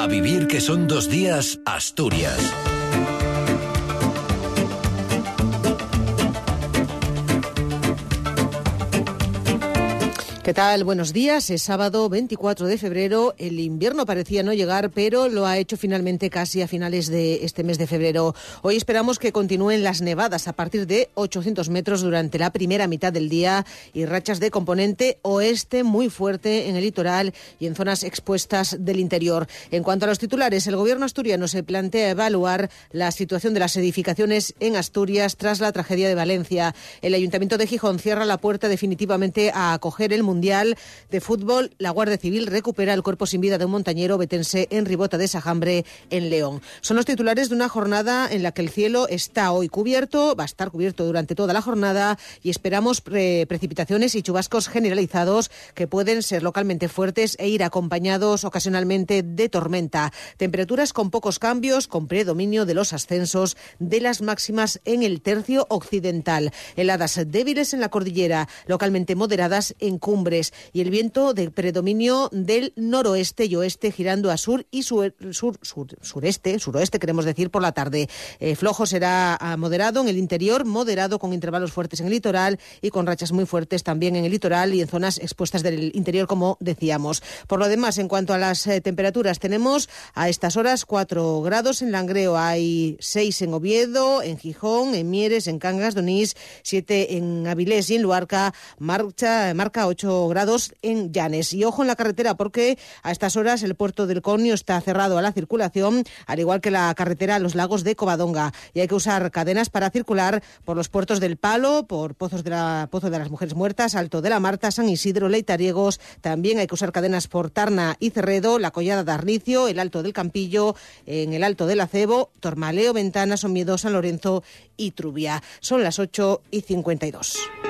A vivir que son dos días, Asturias. ¿Qué tal? Buenos días. Es sábado 24 de febrero. El invierno parecía no llegar, pero lo ha hecho finalmente casi a finales de este mes de febrero. Hoy esperamos que continúen las nevadas a partir de 800 metros durante la primera mitad del día y rachas de componente oeste muy fuerte en el litoral y en zonas expuestas del interior. En cuanto a los titulares, el gobierno asturiano se plantea evaluar la situación de las edificaciones en Asturias tras la tragedia de Valencia. El ayuntamiento de Gijón cierra la puerta definitivamente a acoger el Mundial de Fútbol, la Guardia Civil recupera el cuerpo sin vida de un montañero betense en Ribota de Sajambre, en León. Son los titulares de una jornada en la que el cielo está hoy cubierto, va a estar cubierto durante toda la jornada y esperamos precipitaciones y chubascos generalizados que pueden ser localmente fuertes e ir acompañados ocasionalmente de tormenta. Temperaturas con pocos cambios, con predominio de los ascensos de las máximas en el tercio occidental. Heladas débiles en la cordillera, localmente moderadas en y el viento de predominio del noroeste y oeste girando a sur y sur, sur, sureste, suroeste queremos decir por la tarde. Eh, flojo será ah, moderado en el interior, moderado con intervalos fuertes en el litoral y con rachas muy fuertes también en el litoral y en zonas expuestas del interior como decíamos. Por lo demás, en cuanto a las eh, temperaturas, tenemos a estas horas 4 grados en Langreo, hay 6 en Oviedo, en Gijón, en Mieres, en Cangas, Donís, 7 en Avilés y en Luarca, marcha, marca 8 grados en Llanes. Y ojo en la carretera porque a estas horas el puerto del Conio está cerrado a la circulación, al igual que la carretera a los lagos de Covadonga. Y hay que usar cadenas para circular por los puertos del Palo, por Pozos de la, Pozo de las Mujeres Muertas, Alto de la Marta, San Isidro, Leitariegos. También hay que usar cadenas por Tarna y Cerredo, la Collada de Arnicio, el Alto del Campillo, en el Alto del Acebo, Tormaleo, Ventana, Somiedo, San Lorenzo y Trubia. Son las 8 y 52.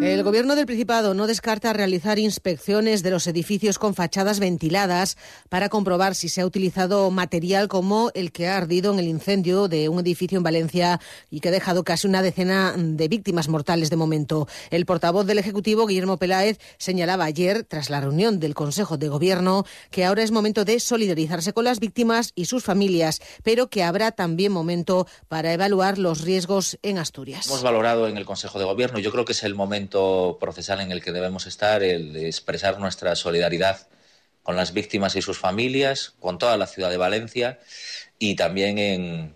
El Gobierno del Principado no descarta realizar inspecciones de los edificios con fachadas ventiladas para comprobar si se ha utilizado material como el que ha ardido en el incendio de un edificio en Valencia y que ha dejado casi una decena de víctimas mortales de momento. El portavoz del Ejecutivo, Guillermo Peláez, señalaba ayer, tras la reunión del Consejo de Gobierno, que ahora es momento de solidarizarse con las víctimas y sus familias, pero que habrá también momento para evaluar los riesgos en Asturias. Hemos valorado en el Consejo de Gobierno, yo creo que es el momento procesal en el que debemos estar, el expresar nuestra solidaridad con las víctimas y sus familias, con toda la ciudad de Valencia y también en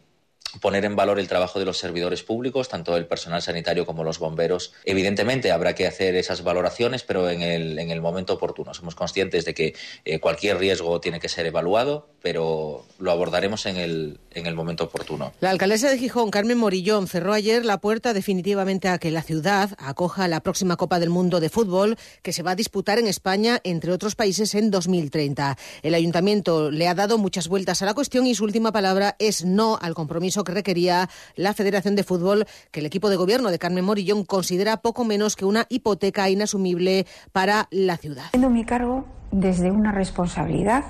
poner en valor el trabajo de los servidores públicos, tanto el personal sanitario como los bomberos. Evidentemente habrá que hacer esas valoraciones, pero en el, en el momento oportuno. Somos conscientes de que eh, cualquier riesgo tiene que ser evaluado, pero lo abordaremos en el, en el momento oportuno. La alcaldesa de Gijón, Carmen Morillón, cerró ayer la puerta definitivamente a que la ciudad acoja la próxima Copa del Mundo de Fútbol que se va a disputar en España, entre otros países, en 2030. El ayuntamiento le ha dado muchas vueltas a la cuestión y su última palabra es no al compromiso que requería la Federación de Fútbol, que el equipo de gobierno de Carmen Morillón considera poco menos que una hipoteca inasumible para la ciudad. Tengo mi cargo desde una responsabilidad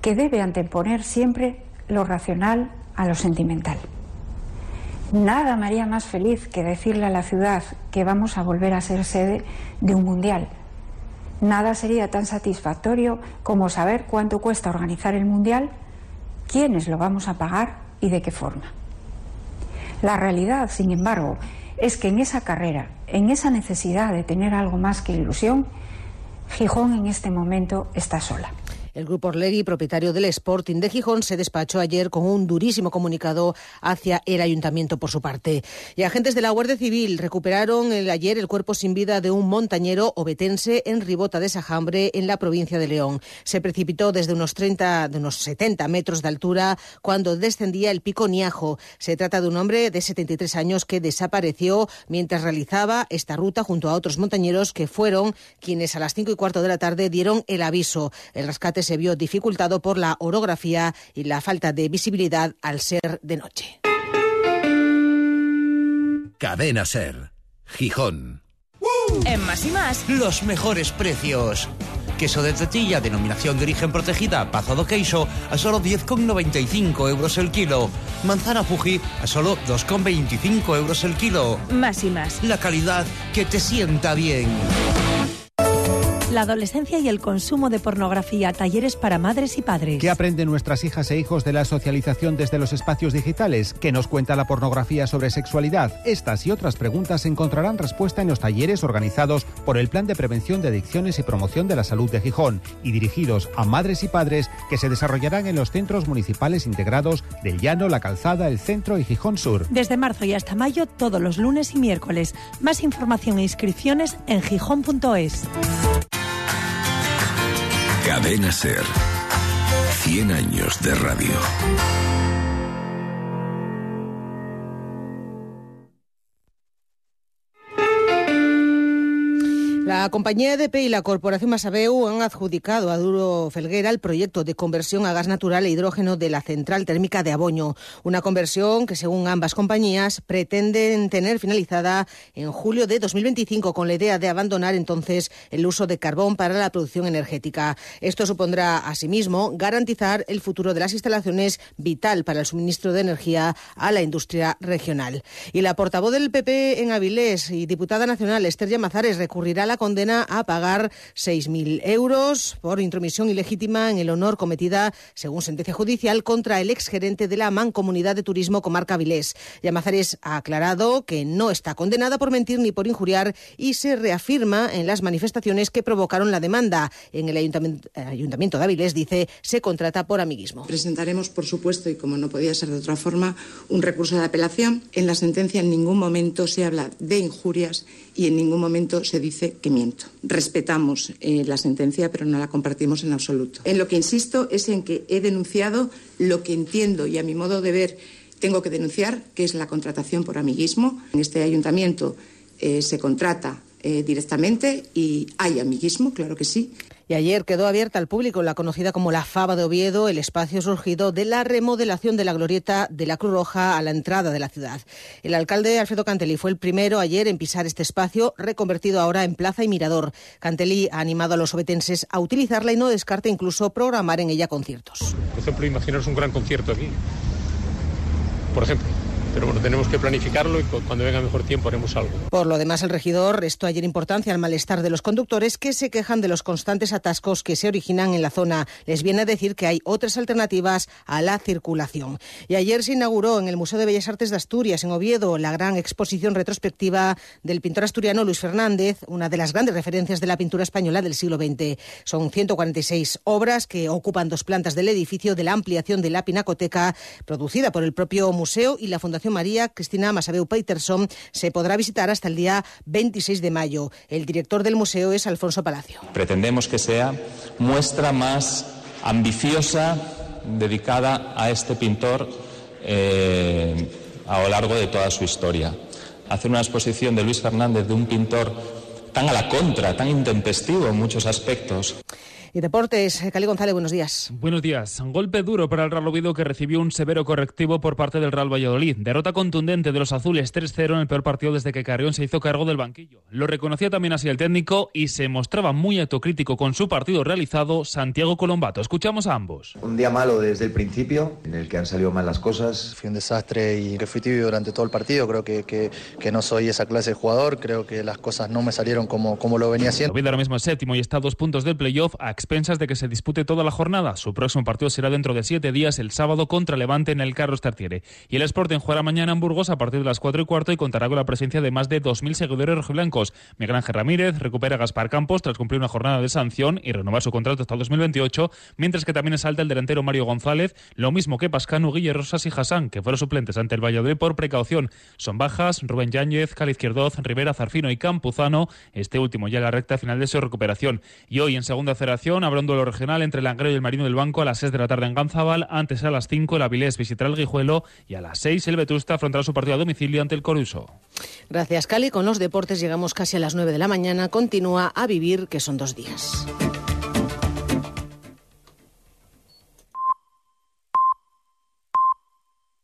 que debe anteponer siempre lo racional a lo sentimental. Nada me haría más feliz que decirle a la ciudad que vamos a volver a ser sede de un mundial. Nada sería tan satisfactorio como saber cuánto cuesta organizar el mundial, quiénes lo vamos a pagar y de qué forma. La realidad, sin embargo, es que en esa carrera, en esa necesidad de tener algo más que ilusión, Gijón en este momento está sola. El grupo Orlegui, propietario del Sporting de Gijón, se despachó ayer con un durísimo comunicado hacia el ayuntamiento por su parte. Y agentes de la Guardia Civil recuperaron el, ayer el cuerpo sin vida de un montañero obetense en Ribota de Sajambre, en la provincia de León. Se precipitó desde unos 30, de unos 70 metros de altura cuando descendía el pico Niajo. Se trata de un hombre de 73 años que desapareció mientras realizaba esta ruta junto a otros montañeros que fueron quienes a las cinco y cuarto de la tarde dieron el aviso. El rescate se vio dificultado por la orografía y la falta de visibilidad al ser de noche. Cadena Ser. Gijón. En más y más, los mejores precios. Queso de tetilla, denominación de origen protegida, pasado queso, a solo 10,95 euros el kilo. Manzana Fuji, a solo 2,25 euros el kilo. Más y más. La calidad que te sienta bien la adolescencia y el consumo de pornografía, talleres para madres y padres. ¿Qué aprenden nuestras hijas e hijos de la socialización desde los espacios digitales? ¿Qué nos cuenta la pornografía sobre sexualidad? Estas y otras preguntas encontrarán respuesta en los talleres organizados por el Plan de Prevención de Adicciones y Promoción de la Salud de Gijón y dirigidos a madres y padres que se desarrollarán en los centros municipales integrados del Llano, La Calzada, el Centro y Gijón Sur. Desde marzo y hasta mayo, todos los lunes y miércoles. Más información e inscripciones en gijón.es. Cadena Ser. 100 años de radio. La compañía EDP y la corporación Masabeu han adjudicado a Duro Felguera el proyecto de conversión a gas natural e hidrógeno de la central térmica de Aboño. Una conversión que, según ambas compañías, pretenden tener finalizada en julio de 2025 con la idea de abandonar entonces el uso de carbón para la producción energética. Esto supondrá, asimismo, garantizar el futuro de las instalaciones vital para el suministro de energía a la industria regional. Y la portavoz del PP en Avilés y diputada nacional Esther Llamazares recurrirá a la condena a pagar 6.000 euros por intromisión ilegítima en el honor cometida, según sentencia judicial, contra el exgerente de la Mancomunidad de Turismo Comarca Vilés. Llamazares ha aclarado que no está condenada por mentir ni por injuriar y se reafirma en las manifestaciones que provocaron la demanda. En el Ayuntamiento, Ayuntamiento de Avilés dice se contrata por amiguismo. Presentaremos, por supuesto, y como no podía ser de otra forma, un recurso de apelación. En la sentencia en ningún momento se habla de injurias y en ningún momento se dice que Respetamos eh, la sentencia, pero no la compartimos en absoluto. En lo que insisto es en que he denunciado lo que entiendo y a mi modo de ver tengo que denunciar, que es la contratación por amiguismo. En este ayuntamiento eh, se contrata eh, directamente y hay amiguismo, claro que sí. Y ayer quedó abierta al público la conocida como la Fava de Oviedo, el espacio surgido de la remodelación de la glorieta de la Cruz Roja a la entrada de la ciudad. El alcalde Alfredo Cantelí fue el primero ayer en pisar este espacio, reconvertido ahora en plaza y mirador. Cantelí ha animado a los obetenses a utilizarla y no descarta incluso programar en ella conciertos. Por ejemplo, imaginaros un gran concierto aquí. Por ejemplo pero bueno, tenemos que planificarlo y cuando venga mejor tiempo haremos algo. Por lo demás, el regidor restó ayer importancia al malestar de los conductores que se quejan de los constantes atascos que se originan en la zona. Les viene a decir que hay otras alternativas a la circulación. Y ayer se inauguró en el Museo de Bellas Artes de Asturias, en Oviedo, la gran exposición retrospectiva del pintor asturiano Luis Fernández, una de las grandes referencias de la pintura española del siglo XX. Son 146 obras que ocupan dos plantas del edificio de la ampliación de la Pinacoteca, producida por el propio museo y la Fundación María Cristina Masabeu Peterson se podrá visitar hasta el día 26 de mayo. El director del museo es Alfonso Palacio. Pretendemos que sea muestra más ambiciosa dedicada a este pintor eh, a lo largo de toda su historia. Hacer una exposición de Luis Fernández, de un pintor tan a la contra, tan intempestivo en muchos aspectos. Y deportes, Cali González, buenos días. Buenos días. Golpe duro para el Real Oviedo que recibió un severo correctivo por parte del Real Valladolid. Derrota contundente de los azules 3-0 en el peor partido desde que Carrión se hizo cargo del banquillo. Lo reconocía también así el técnico y se mostraba muy autocrítico con su partido realizado Santiago Colombato. Escuchamos a ambos. Un día malo desde el principio, en el que han salido mal las cosas. Fui un desastre y que fui tibio durante todo el partido. Creo que, que, que, no soy esa clase de jugador. Creo que las cosas no me salieron como, como lo venía haciendo. Oviedo ahora mismo es séptimo y está a dos puntos del playoff a expensas de que se dispute toda la jornada. Su próximo partido será dentro de siete días, el sábado, contra Levante en el Carlos Tartiere. Y el Sporting jugará mañana en Burgos a partir de las cuatro y cuarto y contará con la presencia de más de 2.000 seguidores rojiblancos. Miguel Ángel Ramírez recupera a Gaspar Campos tras cumplir una jornada de sanción y renovar su contrato hasta 2028, mientras que también salta el delantero Mario González, lo mismo que Pascano, Guille Rosas y Hassan, que fueron suplentes ante el Valladolid por precaución. Son bajas Rubén Yáñez, Cali Izquierdoz, Rivera, Zarfino y Campuzano, este último ya en la recta final de su recuperación. Y hoy en segunda habrá un duelo regional entre el Langreo y el Marino del Banco a las 6 de la tarde en Ganzabal. Antes a las 5 el Avilés visitará el Guijuelo y a las 6 el Vetusta afrontará su partido a domicilio ante el Coruso. Gracias, Cali. Con los deportes llegamos casi a las 9 de la mañana. Continúa a vivir, que son dos días.